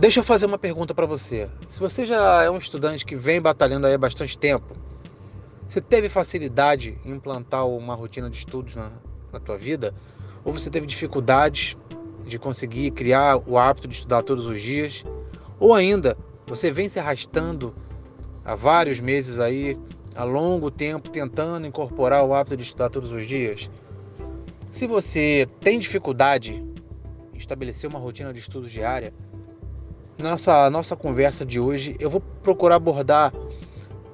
Deixa eu fazer uma pergunta para você. Se você já é um estudante que vem batalhando aí há bastante tempo, você teve facilidade em implantar uma rotina de estudos na, na tua vida? Ou você teve dificuldades de conseguir criar o hábito de estudar todos os dias? Ou ainda, você vem se arrastando há vários meses aí, há longo tempo, tentando incorporar o hábito de estudar todos os dias? Se você tem dificuldade em estabelecer uma rotina de estudos diária, nossa nossa conversa de hoje eu vou procurar abordar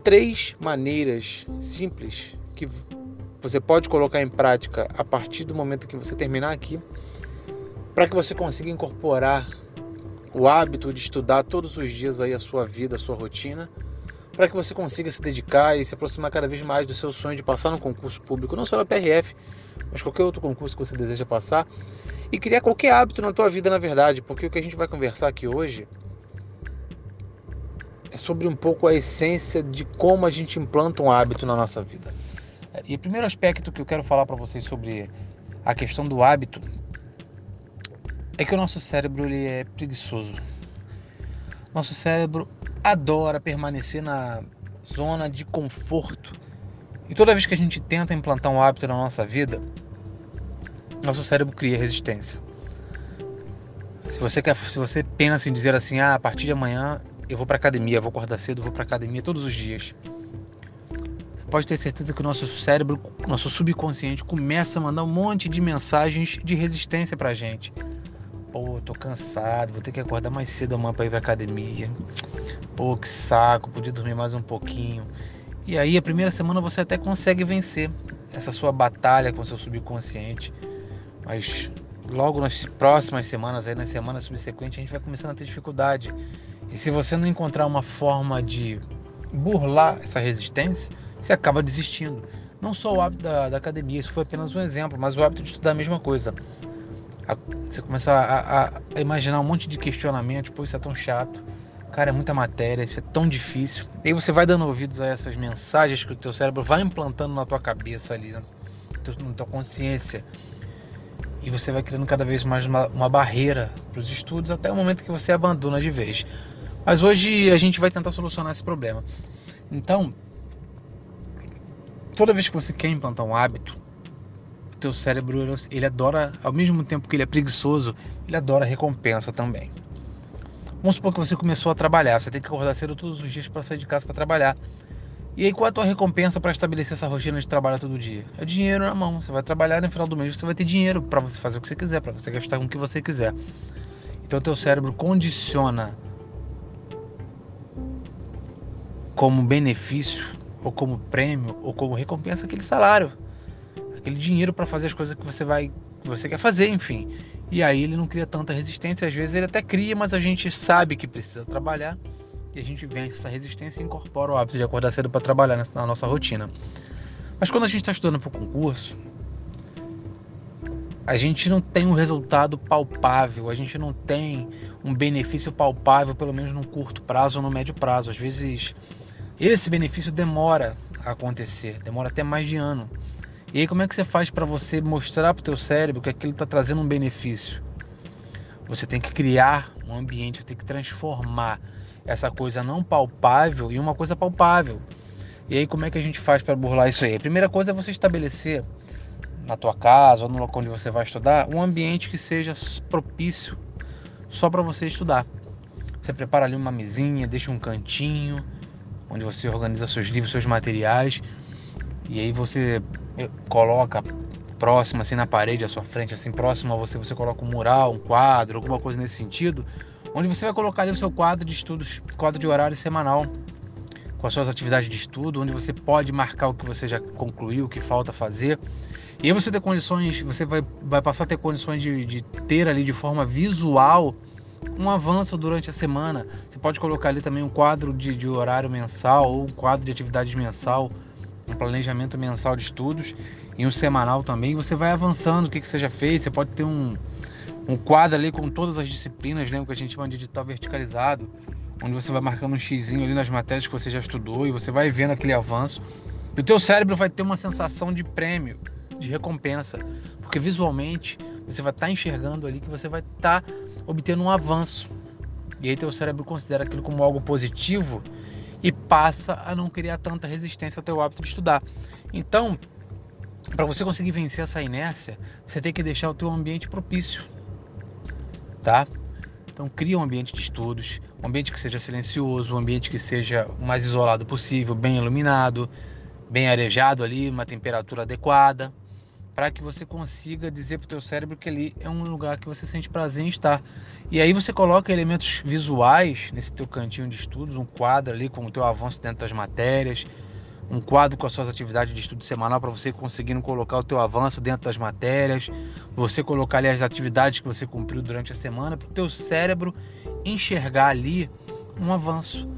três maneiras simples que você pode colocar em prática a partir do momento que você terminar aqui, para que você consiga incorporar o hábito de estudar todos os dias aí a sua vida, a sua rotina, para que você consiga se dedicar e se aproximar cada vez mais do seu sonho de passar no concurso público, não só na PRF, mas qualquer outro concurso que você deseja passar e criar qualquer hábito na tua vida, na verdade, porque o que a gente vai conversar aqui hoje é sobre um pouco a essência de como a gente implanta um hábito na nossa vida. E o primeiro aspecto que eu quero falar para vocês sobre a questão do hábito é que o nosso cérebro ele é preguiçoso. Nosso cérebro adora permanecer na zona de conforto. E toda vez que a gente tenta implantar um hábito na nossa vida, nosso cérebro cria resistência. Se você quer, se você pensa em dizer assim, ah, a partir de amanhã eu vou para academia, vou acordar cedo, vou para academia todos os dias. Você pode ter certeza que o nosso cérebro, nosso subconsciente começa a mandar um monte de mensagens de resistência pra gente. Pô, tô cansado, vou ter que acordar mais cedo amanhã para ir pra academia. Pô, que saco, podia dormir mais um pouquinho. E aí, a primeira semana você até consegue vencer essa sua batalha com o seu subconsciente. Mas logo nas próximas semanas, aí nas semanas subsequentes, a gente vai começando a ter dificuldade. E se você não encontrar uma forma de burlar essa resistência, você acaba desistindo. Não só o hábito da, da academia, isso foi apenas um exemplo, mas o hábito de estudar a mesma coisa. A, você começa a, a, imaginar um monte de questionamentos, pô, isso é tão chato, cara, é muita matéria, isso é tão difícil. E aí você vai dando ouvidos a essas mensagens que o teu cérebro vai implantando na tua cabeça ali, na, na tua consciência e você vai criando cada vez mais uma, uma barreira para os estudos até o momento que você abandona de vez. Mas hoje a gente vai tentar solucionar esse problema. Então, toda vez que você quer implantar um hábito, teu cérebro ele adora, ao mesmo tempo que ele é preguiçoso, ele adora recompensa também. Vamos supor que você começou a trabalhar, você tem que acordar cedo todos os dias para sair de casa para trabalhar. E aí qual é a tua recompensa para estabelecer essa rotina de trabalho todo dia? É dinheiro na mão. Você vai trabalhar no final do mês, você vai ter dinheiro para você fazer o que você quiser, para você gastar com o que você quiser. Então teu cérebro condiciona como benefício ou como prêmio ou como recompensa aquele salário, aquele dinheiro para fazer as coisas que você vai que você quer fazer, enfim. E aí ele não cria tanta resistência, às vezes ele até cria, mas a gente sabe que precisa trabalhar e a gente vence essa resistência e incorpora o hábito de acordar cedo para trabalhar na nossa rotina. Mas quando a gente está estudando para o concurso, a gente não tem um resultado palpável, a gente não tem um benefício palpável, pelo menos no curto prazo ou no médio prazo. Às vezes, esse benefício demora a acontecer, demora até mais de ano. E aí, como é que você faz para você mostrar para o teu cérebro que aquilo está trazendo um benefício? Você tem que criar um ambiente, você tem que transformar essa coisa não palpável em uma coisa palpável. E aí como é que a gente faz para burlar isso aí? A primeira coisa é você estabelecer na tua casa ou no local onde você vai estudar um ambiente que seja propício só para você estudar. Você prepara ali uma mesinha, deixa um cantinho onde você organiza seus livros, seus materiais e aí você coloca próximo assim na parede à sua frente, assim próximo a você, você coloca um mural, um quadro, alguma coisa nesse sentido onde você vai colocar ali o seu quadro de estudos, quadro de horário semanal, com as suas atividades de estudo, onde você pode marcar o que você já concluiu, o que falta fazer. E aí você ter condições, você vai, vai passar a ter condições de, de ter ali de forma visual um avanço durante a semana. Você pode colocar ali também um quadro de, de horário mensal ou um quadro de atividades mensal, planejamento mensal de estudos e um semanal também. você vai avançando o que, que você já fez. Você pode ter um, um quadro ali com todas as disciplinas, lembra que a gente chama de edital verticalizado, onde você vai marcando um xizinho ali nas matérias que você já estudou e você vai vendo aquele avanço. E o teu cérebro vai ter uma sensação de prêmio, de recompensa, porque visualmente você vai estar tá enxergando ali que você vai estar tá obtendo um avanço. E aí teu cérebro considera aquilo como algo positivo e passa a não criar tanta resistência ao teu hábito de estudar. Então, para você conseguir vencer essa inércia, você tem que deixar o teu ambiente propício, tá? Então, cria um ambiente de estudos, um ambiente que seja silencioso, um ambiente que seja o mais isolado possível, bem iluminado, bem arejado ali, uma temperatura adequada, para que você consiga dizer para o teu cérebro que ali é um lugar que você sente prazer em estar. E aí você coloca elementos visuais nesse teu cantinho de estudos, um quadro ali com o teu avanço dentro das matérias, um quadro com as suas atividades de estudo semanal para você conseguindo colocar o teu avanço dentro das matérias, você colocar ali as atividades que você cumpriu durante a semana, para o teu cérebro enxergar ali um avanço,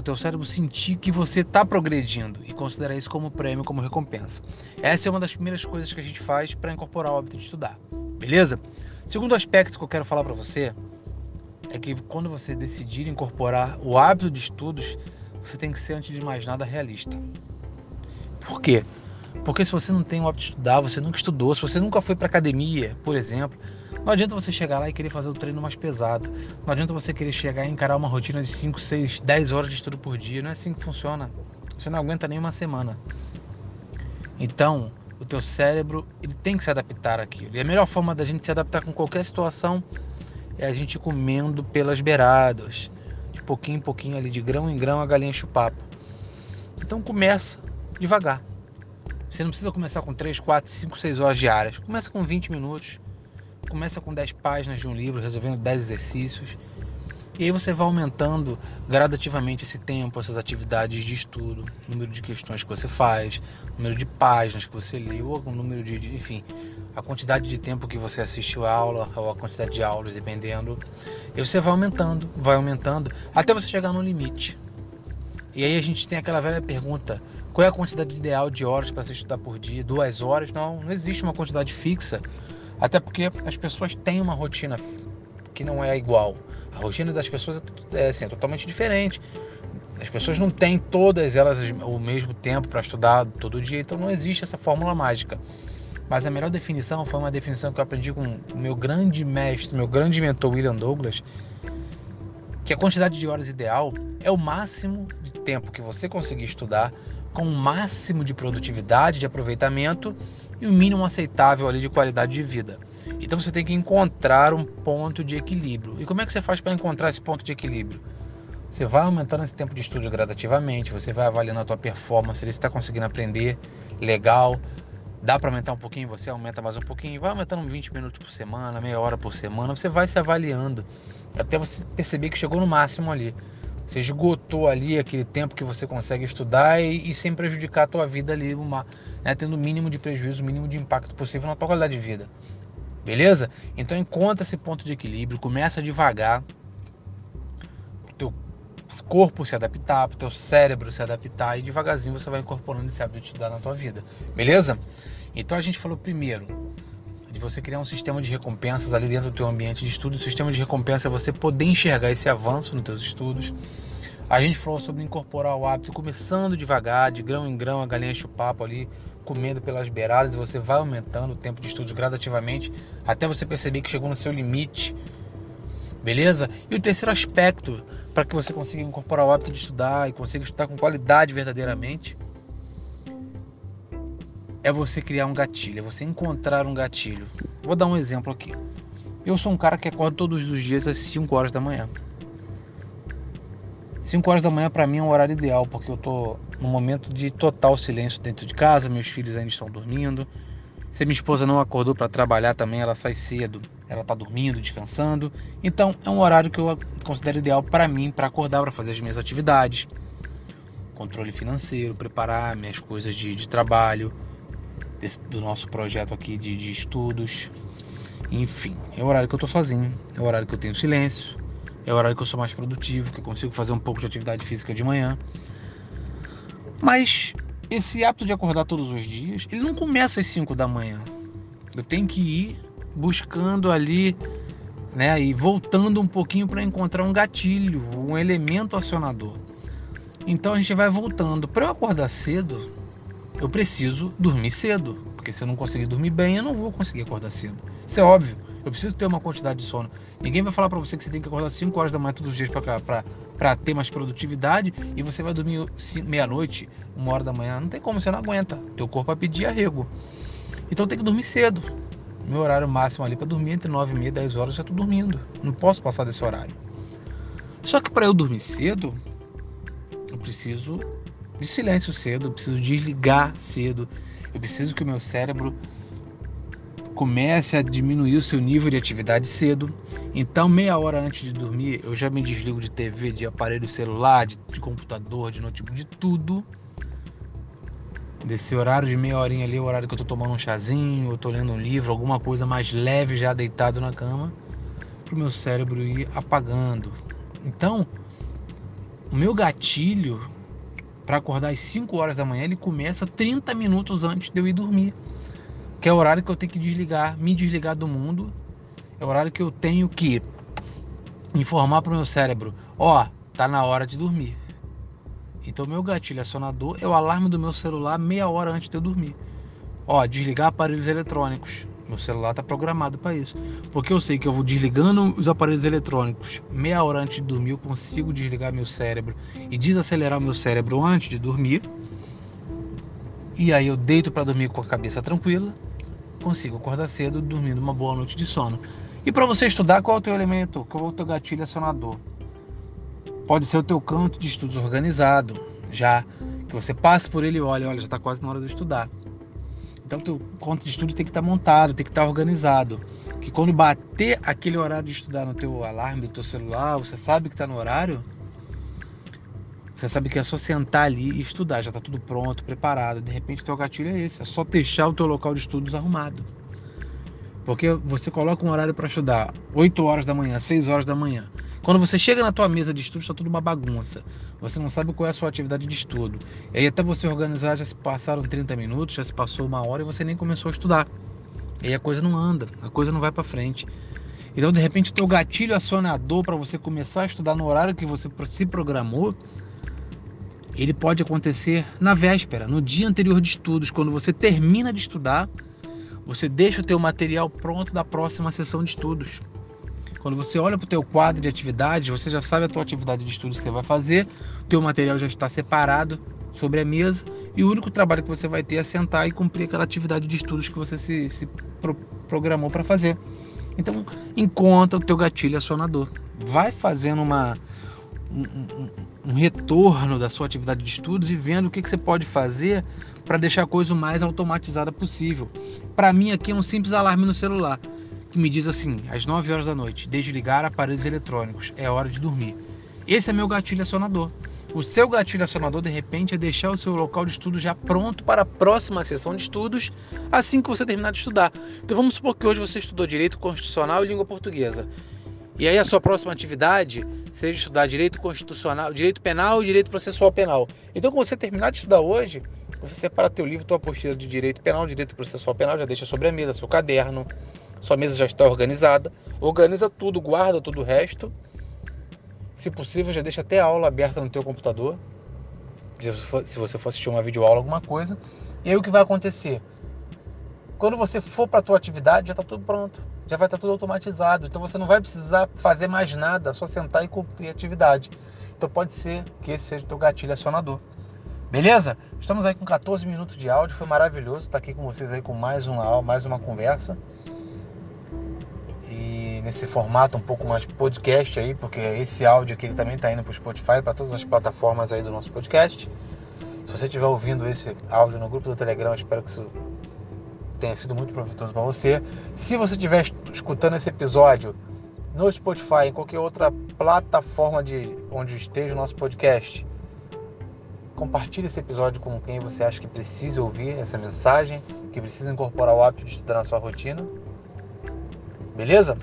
para o teu cérebro sentir que você está progredindo e considerar isso como prêmio, como recompensa. Essa é uma das primeiras coisas que a gente faz para incorporar o hábito de estudar, beleza? Segundo aspecto que eu quero falar para você é que quando você decidir incorporar o hábito de estudos, você tem que ser, antes de mais nada, realista. Por quê? Porque se você não tem o hábito de estudar, você nunca estudou, se você nunca foi para academia, por exemplo, não adianta você chegar lá e querer fazer o treino mais pesado. Não adianta você querer chegar e encarar uma rotina de 5, 6, 10 horas de estudo por dia. Não é assim que funciona. Você não aguenta nem uma semana. Então, o teu cérebro ele tem que se adaptar àquilo. E a melhor forma da gente se adaptar com qualquer situação é a gente comendo pelas beiradas, pouquinho em pouquinho ali, de grão em grão, a galinha enche o papo. Então começa devagar. Você não precisa começar com 3, 4, 5, 6 horas diárias. Começa com 20 minutos. Começa com 10 páginas de um livro, resolvendo 10 exercícios. E aí você vai aumentando gradativamente esse tempo, essas atividades de estudo, número de questões que você faz, número de páginas que você lê, ou o número de, enfim, a quantidade de tempo que você assistiu a aula, ou a quantidade de aulas, dependendo. E você vai aumentando, vai aumentando, até você chegar no limite. E aí a gente tem aquela velha pergunta: qual é a quantidade ideal de horas para você estudar por dia? Duas horas? Não, não existe uma quantidade fixa. Até porque as pessoas têm uma rotina que não é igual. A rotina das pessoas é, assim, é totalmente diferente. As pessoas não têm todas elas o mesmo tempo para estudar todo dia, então não existe essa fórmula mágica. Mas a melhor definição foi uma definição que eu aprendi com o meu grande mestre, meu grande mentor William Douglas, que a quantidade de horas ideal é o máximo de tempo que você conseguir estudar com o máximo de produtividade, de aproveitamento e o mínimo aceitável ali de qualidade de vida. Então você tem que encontrar um ponto de equilíbrio. E como é que você faz para encontrar esse ponto de equilíbrio? Você vai aumentando esse tempo de estudo gradativamente, você vai avaliando a tua performance, se está conseguindo aprender legal, dá para aumentar um pouquinho, você aumenta mais um pouquinho, vai aumentando 20 minutos por semana, meia hora por semana, você vai se avaliando até você perceber que chegou no máximo ali. Você esgotou ali aquele tempo que você consegue estudar e, e sem prejudicar a tua vida ali, uma, né, tendo o mínimo de prejuízo, o mínimo de impacto possível na tua qualidade de vida. Beleza? Então encontra esse ponto de equilíbrio, começa devagar, corpo se adaptar, o teu cérebro se adaptar e devagarzinho você vai incorporando esse hábito de estudar na tua vida. Beleza? Então a gente falou primeiro de você criar um sistema de recompensas ali dentro do teu ambiente de estudo. O sistema de recompensa é você poder enxergar esse avanço nos teus estudos. A gente falou sobre incorporar o hábito, começando devagar, de grão em grão, a galinha enche o papo ali, comendo pelas beiradas, e você vai aumentando o tempo de estudo gradativamente até você perceber que chegou no seu limite. Beleza? E o terceiro aspecto para que você consiga incorporar o hábito de estudar e consiga estudar com qualidade verdadeiramente é você criar um gatilho, é você encontrar um gatilho. Vou dar um exemplo aqui. Eu sou um cara que acorda todos os dias às 5 horas da manhã. 5 horas da manhã para mim é um horário ideal, porque eu tô num momento de total silêncio dentro de casa, meus filhos ainda estão dormindo. Se minha esposa não acordou para trabalhar também, ela sai cedo, ela tá dormindo, descansando. Então é um horário que eu considero ideal para mim, para acordar, para fazer as minhas atividades, controle financeiro, preparar minhas coisas de, de trabalho, desse, do nosso projeto aqui de, de estudos. Enfim, é o horário que eu tô sozinho, é o horário que eu tenho silêncio, é o horário que eu sou mais produtivo, que eu consigo fazer um pouco de atividade física de manhã. Mas esse hábito de acordar todos os dias, ele não começa às 5 da manhã. Eu tenho que ir buscando ali, né, e voltando um pouquinho para encontrar um gatilho, um elemento acionador. Então a gente vai voltando. Para eu acordar cedo, eu preciso dormir cedo, porque se eu não conseguir dormir bem, eu não vou conseguir acordar cedo. Isso é óbvio. Eu preciso ter uma quantidade de sono. Ninguém vai falar para você que você tem que acordar 5 horas da manhã todos os dias para ter mais produtividade e você vai dormir meia-noite, uma hora da manhã. Não tem como, você não aguenta. Teu corpo vai pedir arrego. Então tem que dormir cedo. Meu horário máximo ali para dormir entre 9 e meia e 10 horas eu já estou dormindo. Não posso passar desse horário. Só que para eu dormir cedo, eu preciso de silêncio cedo, eu preciso desligar cedo, eu preciso que o meu cérebro comece a diminuir o seu nível de atividade cedo. Então, meia hora antes de dormir, eu já me desligo de TV, de aparelho celular, de, de computador, de notebook, de tudo. Desse horário de meia horinha ali, o horário que eu tô tomando um chazinho, eu tô lendo um livro, alguma coisa mais leve já deitado na cama, para o meu cérebro ir apagando. Então, o meu gatilho para acordar às 5 horas da manhã, ele começa 30 minutos antes de eu ir dormir. Que é o horário que eu tenho que desligar, me desligar do mundo. É o horário que eu tenho que informar para o meu cérebro: ó, oh, tá na hora de dormir. Então, meu gatilho acionador é o alarme do meu celular meia hora antes de eu dormir. Ó, desligar aparelhos eletrônicos. Meu celular está programado para isso. Porque eu sei que eu vou desligando os aparelhos eletrônicos meia hora antes de dormir, eu consigo desligar meu cérebro e desacelerar meu cérebro antes de dormir. E aí eu deito para dormir com a cabeça tranquila, consigo acordar cedo, dormindo uma boa noite de sono. E para você estudar, qual é o teu elemento? Qual é o teu gatilho acionador? Pode ser o teu canto de estudos organizado, já que você passe por ele e olha, olha, já está quase na hora de estudar. Então, teu conta de estudo tem que estar tá montado, tem que estar tá organizado. Que quando bater aquele horário de estudar no teu alarme do teu celular, você sabe que está no horário. Você sabe que é só sentar ali e estudar, já está tudo pronto, preparado. De repente, teu gatilho é esse, é só deixar o teu local de estudos arrumado. Porque você coloca um horário para estudar 8 horas da manhã, 6 horas da manhã. Quando você chega na tua mesa de estudo, está tudo uma bagunça. Você não sabe qual é a sua atividade de estudo. E aí até você organizar, já se passaram 30 minutos, já se passou uma hora e você nem começou a estudar. E aí a coisa não anda, a coisa não vai para frente. Então, de repente, o teu gatilho acionador para você começar a estudar no horário que você se programou, ele pode acontecer na véspera, no dia anterior de estudos, quando você termina de estudar, você deixa o teu material pronto da próxima sessão de estudos. Quando você olha para o teu quadro de atividades, você já sabe a tua atividade de estudo que você vai fazer, o teu material já está separado sobre a mesa e o único trabalho que você vai ter é sentar e cumprir aquela atividade de estudos que você se, se pro, programou para fazer. Então, encontra o teu gatilho acionador. Vai fazendo uma, um, um, um, retorno da sua atividade de estudos e vendo o que, que você pode fazer para deixar a coisa o mais automatizada possível. Para mim, aqui é um simples alarme no celular que me diz assim, às 9 horas da noite, desligar aparelhos eletrônicos, é hora de dormir. Esse é meu gatilho acionador. O seu gatilho acionador, de repente, é deixar o seu local de estudo já pronto para a próxima sessão de estudos, assim que você terminar de estudar. Então vamos supor que hoje você estudou Direito Constitucional e Língua Portuguesa. E aí a sua próxima atividade seja estudar Direito Constitucional, Direito Penal e Direito Processual Penal. Então quando você terminar de estudar hoje, você separa teu livro, tua apostila de Direito Penal, Direito Processual Penal, já deixa sobre a mesa, seu caderno, sua mesa já está organizada. Organiza tudo, guarda todo o resto. Se possível, já deixa até a aula aberta no teu computador. Se você for assistir uma videoaula, alguma coisa. E aí o que vai acontecer? Quando você for para a tua atividade, já está tudo pronto. Já vai estar tá tudo automatizado. Então você não vai precisar fazer mais nada, só sentar e cumprir a atividade. Então pode ser que esse seja o teu gatilho acionador. Beleza? Estamos aí com 14 minutos de áudio, foi maravilhoso estar aqui com vocês aí com mais uma mais uma conversa nesse formato um pouco mais podcast aí, porque esse áudio aqui ele também está indo para o Spotify, para todas as plataformas aí do nosso podcast. Se você estiver ouvindo esse áudio no grupo do Telegram, espero que isso tenha sido muito proveitoso para você. Se você estiver escutando esse episódio no Spotify, em qualquer outra plataforma de onde esteja o nosso podcast, compartilhe esse episódio com quem você acha que precisa ouvir essa mensagem, que precisa incorporar o hábito de estudar na sua rotina. Beleza?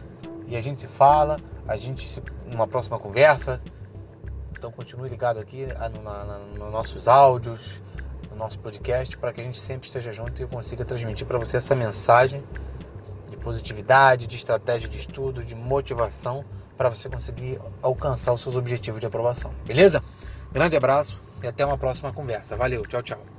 E a gente se fala, a gente se, numa próxima conversa. Então continue ligado aqui nos no nossos áudios, no nosso podcast, para que a gente sempre esteja junto e consiga transmitir para você essa mensagem de positividade, de estratégia de estudo, de motivação, para você conseguir alcançar os seus objetivos de aprovação. Beleza? Grande abraço e até uma próxima conversa. Valeu, tchau, tchau.